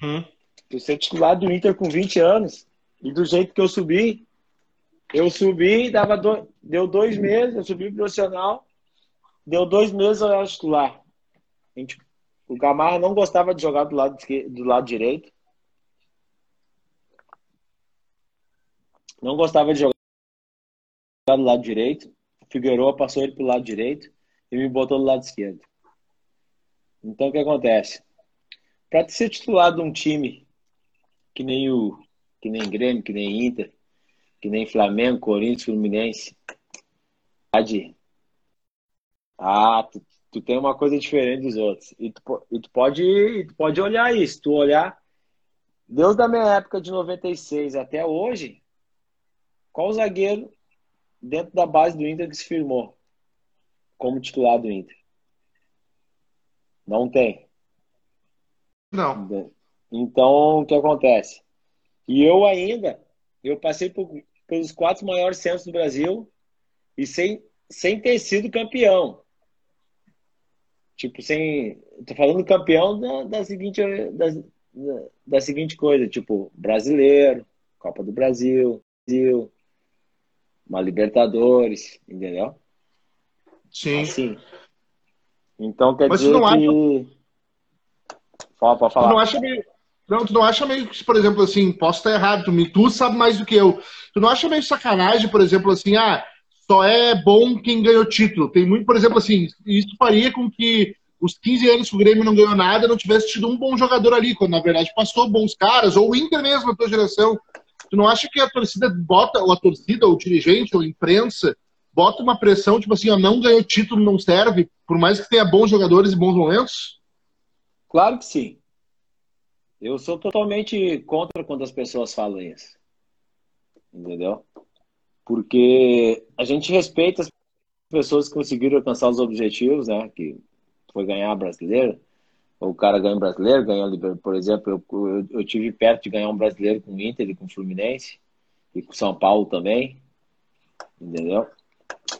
Uhum. Eu ser titular do Inter com 20 anos, e do jeito que eu subi, eu subi, dava do... deu dois meses, eu subi profissional, deu dois meses eu era titular. Gente, o Gamarra não gostava de jogar do lado, do lado direito. Não gostava de jogar do lado direito. O Figueiredo passou ele pro lado direito e me botou do lado esquerdo. Então o que acontece? Para ser titular de um time que nem o que nem Grêmio, que nem Inter, que nem Flamengo, Corinthians, Fluminense, ah, tu, tu tem uma coisa diferente dos outros. E tu, e tu pode, tu pode olhar isso. Tu olhar, Deus da minha época de 96 até hoje, qual zagueiro dentro da base do Inter que se firmou como titular do Inter? Não tem. Não. Então, o que acontece? E eu ainda, eu passei por, pelos quatro maiores centros do Brasil e sem, sem ter sido campeão. Tipo, sem. Tô falando campeão da, da seguinte, da, da, da seguinte coisa, tipo, brasileiro, Copa do Brasil, Brasil, uma Libertadores, entendeu? Sim. Assim. Então quer Mas dizer não que. Acha... Fala, pode falar. Tu não acha meio. Não, tu não acha meio que, por exemplo, assim, posso estar errado, tu, me... tu sabe mais do que eu. Tu não acha meio sacanagem, por exemplo, assim, ah, só é bom quem ganhou título. Tem muito, por exemplo, assim, isso faria com que os 15 anos que o Grêmio não ganhou nada não tivesse tido um bom jogador ali, quando na verdade passou bons caras, ou o Inter mesmo, a tua geração. Tu não acha que a torcida bota, ou a torcida, ou o dirigente, ou a imprensa, bota uma pressão, tipo assim, ó, não ganhou título, não serve, por mais que tenha bons jogadores e bons momentos? Claro que sim. Eu sou totalmente contra quando as pessoas falam isso. Entendeu? Porque a gente respeita as pessoas que conseguiram alcançar os objetivos, né? Que foi ganhar brasileiro. O cara ganha um brasileiro, ganhou, por exemplo, eu, eu, eu, tive perto de ganhar um brasileiro com o Inter e com o Fluminense e com o São Paulo também, entendeu?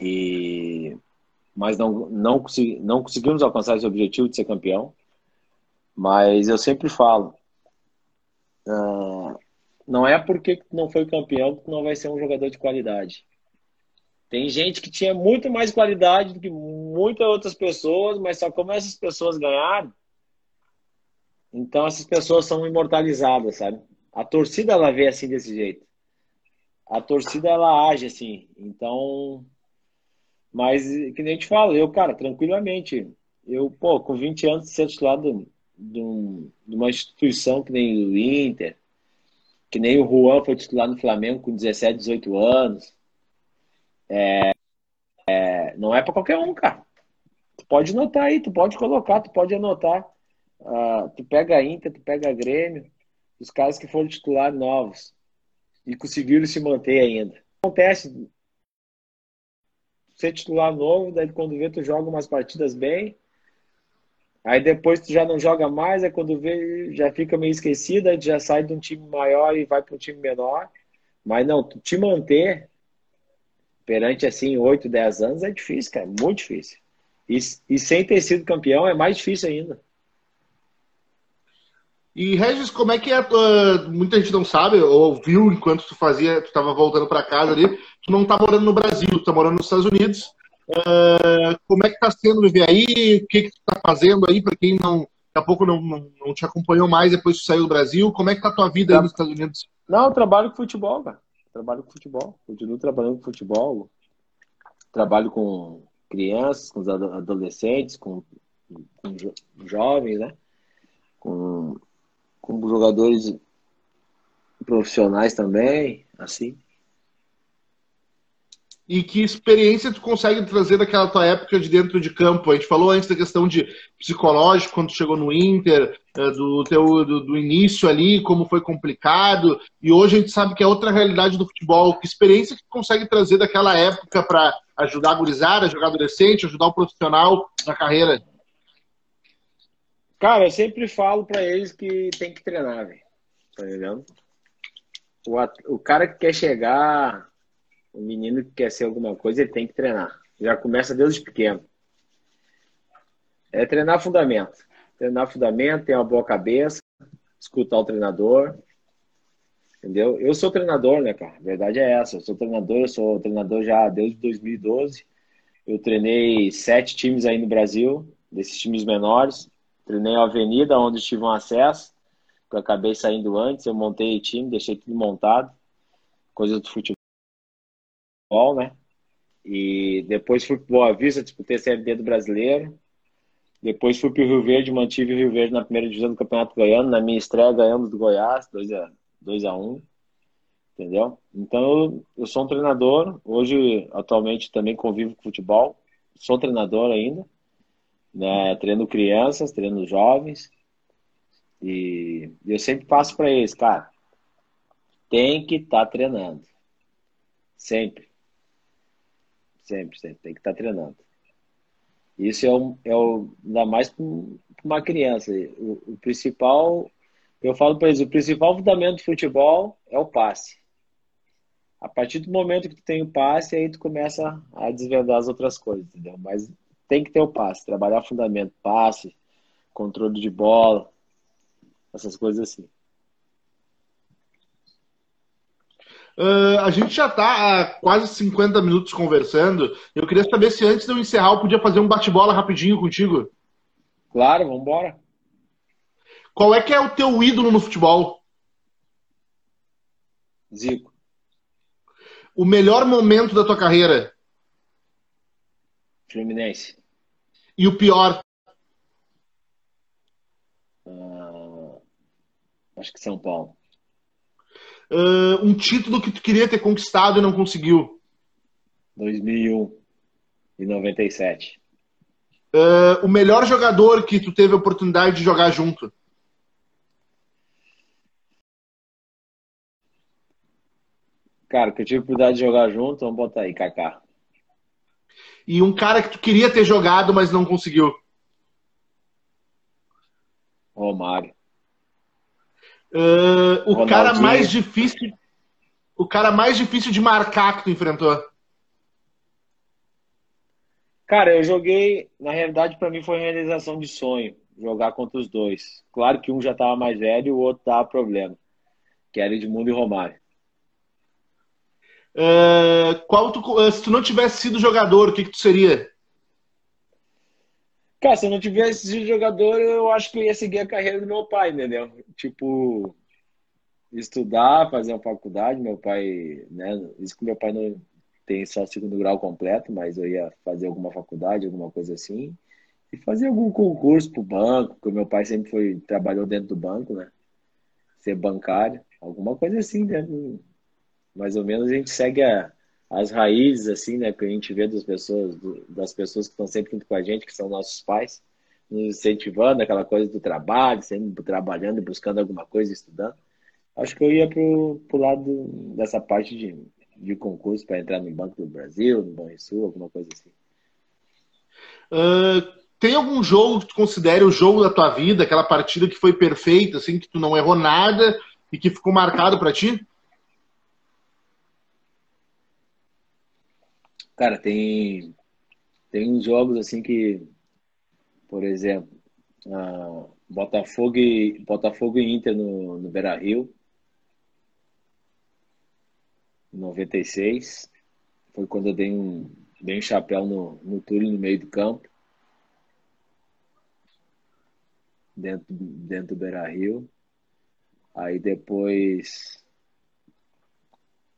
E mas não não, consegui, não conseguimos alcançar esse objetivo de ser campeão. Mas eu sempre falo, uh, não é porque não foi campeão que não vai ser um jogador de qualidade. Tem gente que tinha muito mais qualidade do que muitas outras pessoas, mas só como essas pessoas ganharam, então essas pessoas são imortalizadas, sabe? A torcida ela vê assim desse jeito. A torcida ela age assim. Então, mas que nem a gente fala, eu, cara, tranquilamente, eu, pô, com 20 anos de ser titular de, de, um, de uma instituição que nem o Inter, que nem o Juan foi titular no Flamengo com 17, 18 anos. É, é, não é para qualquer um, cara. Tu pode anotar aí, tu pode colocar, tu pode anotar. Uh, tu pega a Inter, tu pega a Grêmio, os caras que foram titular novos e conseguiram se manter ainda. Acontece ser titular novo, daí quando vê tu joga umas partidas bem, aí depois tu já não joga mais, aí quando vê já fica meio esquecido, aí já sai de um time maior e vai para um time menor. Mas não, tu te manter perante assim 8, 10 anos é difícil, cara, muito difícil. E, e sem ter sido campeão é mais difícil ainda. E Regis, como é que é? Uh, muita gente não sabe, ou viu enquanto tu fazia, tu estava voltando para casa ali, tu não tá morando no Brasil, tu tá morando nos Estados Unidos. Uh, como é que tá sendo viver aí? O que que tu tá fazendo aí para quem não daqui a pouco não, não, não, te acompanhou mais depois que tu saiu do Brasil? Como é que tá a tua vida aí nos Estados Unidos? Não, eu trabalho com futebol, cara trabalho com futebol, continuo trabalhando com futebol, trabalho com crianças, com adolescentes, com, com jovens, né? Com, com jogadores profissionais também, assim. E que experiência tu consegue trazer daquela tua época de dentro de campo? A gente falou antes da questão de psicológico, quando chegou no Inter, eh, do teu do, do, início ali, como foi complicado, e hoje a gente sabe que é outra realidade do futebol. Que experiência que tu consegue trazer daquela época para ajudar a gurizada, jogar adolescente, ajudar o profissional na carreira? Cara, eu sempre falo para eles que tem que treinar, velho. Tá entendendo? O, o cara que quer chegar o menino que quer ser alguma coisa, ele tem que treinar. Já começa desde pequeno. É treinar fundamento. Treinar fundamento, ter uma boa cabeça, escutar o treinador. Entendeu? Eu sou treinador, né, cara? A verdade é essa. Eu sou treinador, eu sou treinador já desde 2012. Eu treinei sete times aí no Brasil, desses times menores. Treinei a Avenida, onde tive um acesso, que eu acabei saindo antes. Eu montei time, deixei tudo montado. Coisa do futebol futebol, né? E depois fui para Boa Vista, disputei a Série D do Brasileiro. Depois fui para o Rio Verde, mantive o Rio Verde na primeira divisão do Campeonato Goiano. Na minha estreia ganhamos do Goiás, 2 a 2 a 1 entendeu? Então eu sou um treinador, hoje atualmente também convivo com futebol, sou treinador ainda, né? Treino crianças, treino jovens e eu sempre passo para eles, cara, tem que estar tá treinando, sempre. Sempre, sempre. Tem que estar tá treinando. Isso é, um, é o, ainda mais para uma criança. O, o, principal, eu falo para eles, o principal fundamento do futebol é o passe. A partir do momento que tu tem o passe, aí tu começa a desvendar as outras coisas, entendeu? Mas tem que ter o passe, trabalhar fundamento, passe, controle de bola, essas coisas assim. Uh, a gente já está há quase 50 minutos conversando. Eu queria saber se antes de eu encerrar eu podia fazer um bate-bola rapidinho contigo. Claro, vamos embora. Qual é que é o teu ídolo no futebol? Zico. O melhor momento da tua carreira? Fluminense. E o pior? Uh, acho que São Paulo uh, um título que tu queria ter conquistado e não conseguiu? 2001 e 97. Uh, o melhor jogador que tu teve a oportunidade de jogar junto? Cara, que eu tive a oportunidade de jogar junto, vamos botar aí, Kaká. E um cara que tu queria ter jogado, mas não conseguiu? Romário. Uh, o cara mais difícil. O cara mais difícil de marcar que tu enfrentou. Cara, eu joguei. Na realidade, para mim foi realização de sonho jogar contra os dois. Claro que um já tava mais velho e o outro tava problema. Que era Edmundo e Romário. Uh, qual tu, se tu não tivesse sido jogador, o que, que tu seria? Cara, se eu não tivesse sido jogador, eu acho que eu ia seguir a carreira do meu pai, entendeu? Tipo, estudar, fazer uma faculdade. Meu pai, né? Isso que meu pai não tem só segundo grau completo, mas eu ia fazer alguma faculdade, alguma coisa assim. E fazer algum concurso pro banco, porque meu pai sempre foi, trabalhou dentro do banco, né? Ser bancário, alguma coisa assim, dentro. Mais ou menos a gente segue a as raízes, assim, né, que a gente vê das pessoas, das pessoas que estão sempre junto com a gente, que são nossos pais, nos incentivando, aquela coisa do trabalho, sempre trabalhando buscando alguma coisa, estudando. Acho que eu ia pro, pro lado dessa parte de, de concurso para entrar no Banco do Brasil, no Banrisul, alguma coisa assim. Uh, tem algum jogo que tu considere o jogo da tua vida, aquela partida que foi perfeita, assim, que tu não errou nada e que ficou marcado para ti? Cara, tem, tem uns jogos assim que, por exemplo, uh, Botafogo, e, Botafogo e Inter no, no Beira Rio, 96. Foi quando eu dei um, dei um chapéu no, no Túlio no meio do campo. Dentro, dentro do Beira Rio. Aí depois.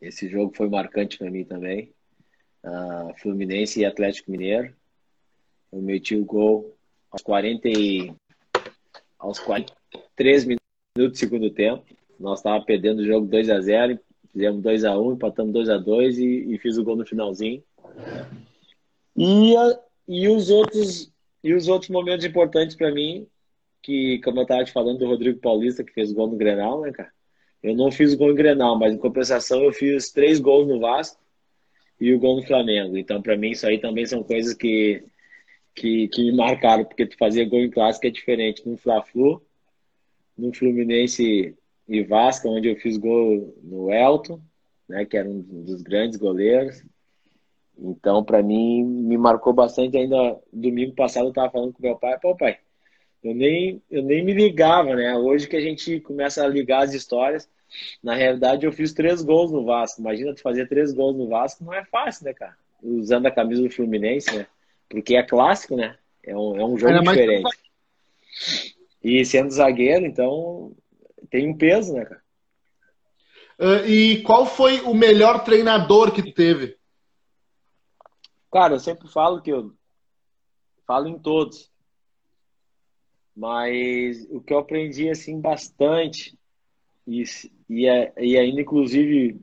Esse jogo foi marcante para mim também uh, Fluminense e Atlético Mineiro. Eu meti o gol aos 40 e, aos 43 minutos do segundo tempo. Nós tava perdendo o jogo 2 a 0 fizemos 2 a 1 empatamos 2 a 2 e, e fiz o gol no finalzinho. E, e os outros e os outros momentos importantes para mim, que como eu estava te falando do Rodrigo Paulista que fez gol no Grenal, né, cara? Eu não fiz o gol no Grenal, mas em compensação eu fiz três gols no Vasco e o gol no Flamengo. Então, para mim, isso aí também são coisas que, que, que me marcaram, porque tu fazer gol em clássico é diferente. No Fla-Flu, no Fluminense e Vasco, onde eu fiz gol no Elton, né, que era um dos grandes goleiros. Então, para mim, me marcou bastante. Ainda domingo passado eu estava falando com meu pai, pô, pai, eu nem, eu nem me ligava, né? Hoje que a gente começa a ligar as histórias, na realidade eu fiz três gols no Vasco. Imagina tu fazer três gols no Vasco, não é fácil, né, cara? Usando a camisa do Fluminense, né? Porque é clássico, né? É um, é um jogo diferente. E sendo zagueiro, então tem um peso, né, cara? Uh, e qual foi o melhor treinador que teve? Cara, eu sempre falo que eu falo em todos. Mas o que eu aprendi assim bastante e, e, e ainda inclusive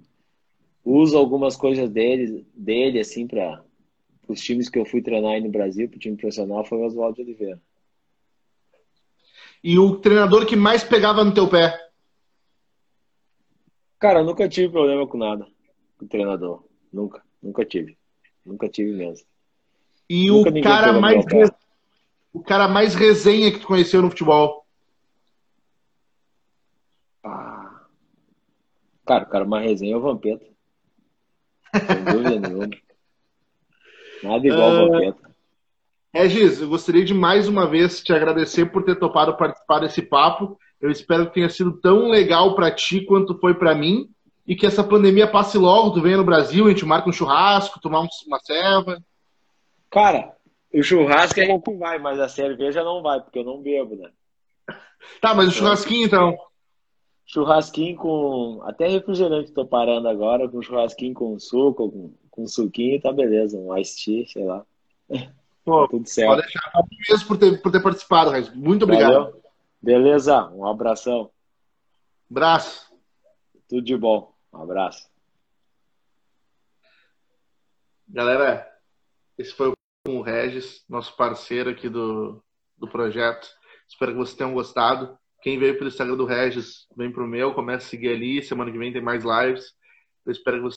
uso algumas coisas dele, dele assim para os times que eu fui treinar aí no Brasil, para o time profissional, foi o Oswaldo Oliveira. E o treinador que mais pegava no teu pé? Cara, eu nunca tive problema com nada com o treinador. Nunca, nunca tive. Nunca tive mesmo. E nunca o cara mais o cara mais resenha que tu conheceu no futebol? Ah. Cara, o cara mais resenha é o Vampeta. Sem dúvida nenhuma. Nada igual uh... Vampeta. Regis, eu gostaria de mais uma vez te agradecer por ter topado participar desse papo. Eu espero que tenha sido tão legal para ti quanto foi para mim e que essa pandemia passe logo. Tu venha no Brasil, a gente marca um churrasco, tomar uma serva. Cara, o churrasco a gente vai, mas a cerveja não vai, porque eu não bebo, né? Tá, mas o churrasquinho então? Churrasquinho com. Até refrigerante tô parando agora, com churrasquinho com suco, com, com suquinho, tá beleza. Um ice tea, sei lá. Pô, Tudo certo. Pode deixar mesmo por ter, por ter participado, Reis. Muito obrigado. Valeu. Beleza, um abração. Abraço. Tudo de bom. Um abraço. Galera, esse foi o Regis, nosso parceiro aqui do, do projeto. Espero que vocês tenham gostado. Quem veio pelo Instagram do Regis, vem pro meu, começa a seguir ali. Semana que vem tem mais lives. Eu espero que vocês